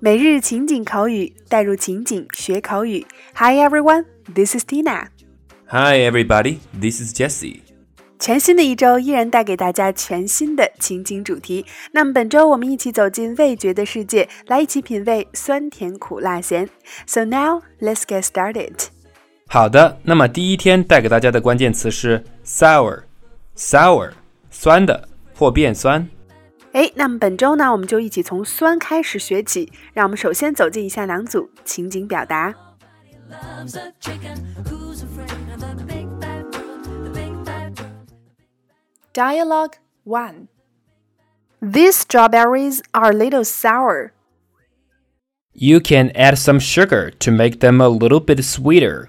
每日情景口语，带入情景学口语。Hi everyone, this is Tina. Hi everybody, this is Jesse. 全新的一周依然带给大家全新的情景主题。那么本周我们一起走进味觉的世界，来一起品味酸甜苦辣咸。So now let's get started. 好的，那么第一天带给大家的关键词是 sour，sour，酸的或变酸。哎，那么本周呢，我们就一起从酸开始学起。让我们首先走进以下两组情景表达。Dialogue 1 These strawberries are a little sour. You can add some sugar to make them a little bit sweeter.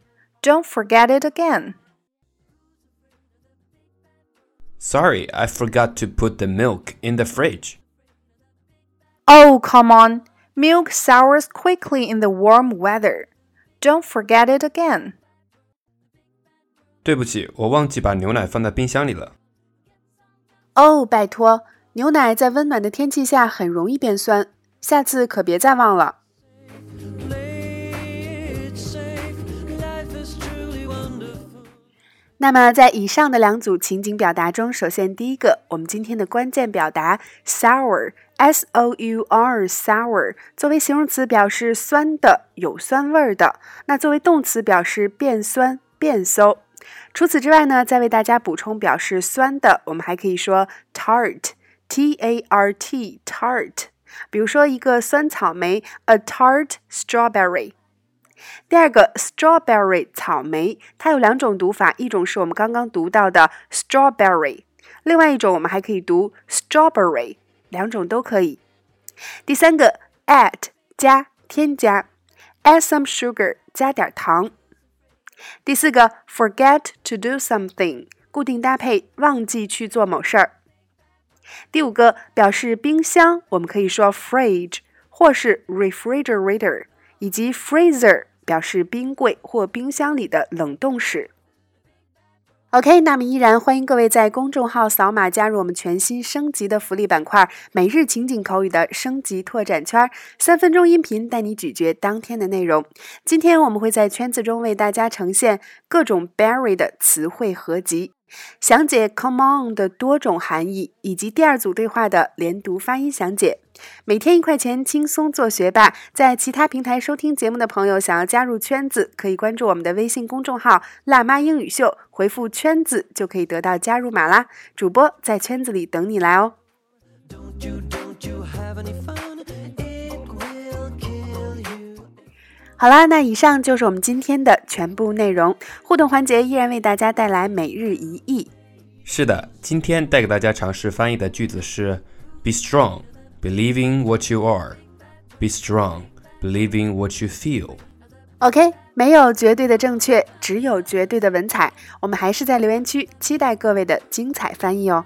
Don't forget it again. Sorry, I forgot to put the milk in the fridge. Oh, come on. Milk sours quickly in the warm weather. Don't forget it again. 对不起，我忘记把牛奶放在冰箱里了。哦，拜托，牛奶在温暖的天气下很容易变酸，下次可别再忘了。 那么，在以上的两组情景表达中，首先第一个，我们今天的关键表达 sour，s o u r，sour，作为形容词表示酸的、有酸味儿的；那作为动词表示变酸、变馊。除此之外呢，再为大家补充表示酸的，我们还可以说 tart，t a r t，tart。比如说一个酸草莓，a tart strawberry。第二个 strawberry 草莓，它有两种读法，一种是我们刚刚读到的 strawberry，另外一种我们还可以读 strawberry，两种都可以。第三个 add 加添加，add some sugar 加点糖。第四个 forget to do something 固定搭配，忘记去做某事儿。第五个表示冰箱，我们可以说 fridge 或是 refrigerator，以及 freezer。表示冰柜或冰箱里的冷冻室。OK，那么依然欢迎各位在公众号扫码加入我们全新升级的福利板块——每日情景口语的升级拓展圈，三分钟音频带你咀嚼当天的内容。今天我们会在圈子中为大家呈现各种 berry 的词汇合集。详解 "come on" 的多种含义，以及第二组对话的连读发音详解。每天一块钱，轻松做学霸。在其他平台收听节目的朋友，想要加入圈子，可以关注我们的微信公众号“辣妈英语秀”，回复“圈子”就可以得到加入码啦。主播在圈子里等你来哦。好啦，那以上就是我们今天的全部内容。互动环节依然为大家带来每日一译。是的，今天带给大家尝试翻译的句子是：Be strong, believing what you are. Be strong, believing what you feel. OK，没有绝对的正确，只有绝对的文采。我们还是在留言区期待各位的精彩翻译哦。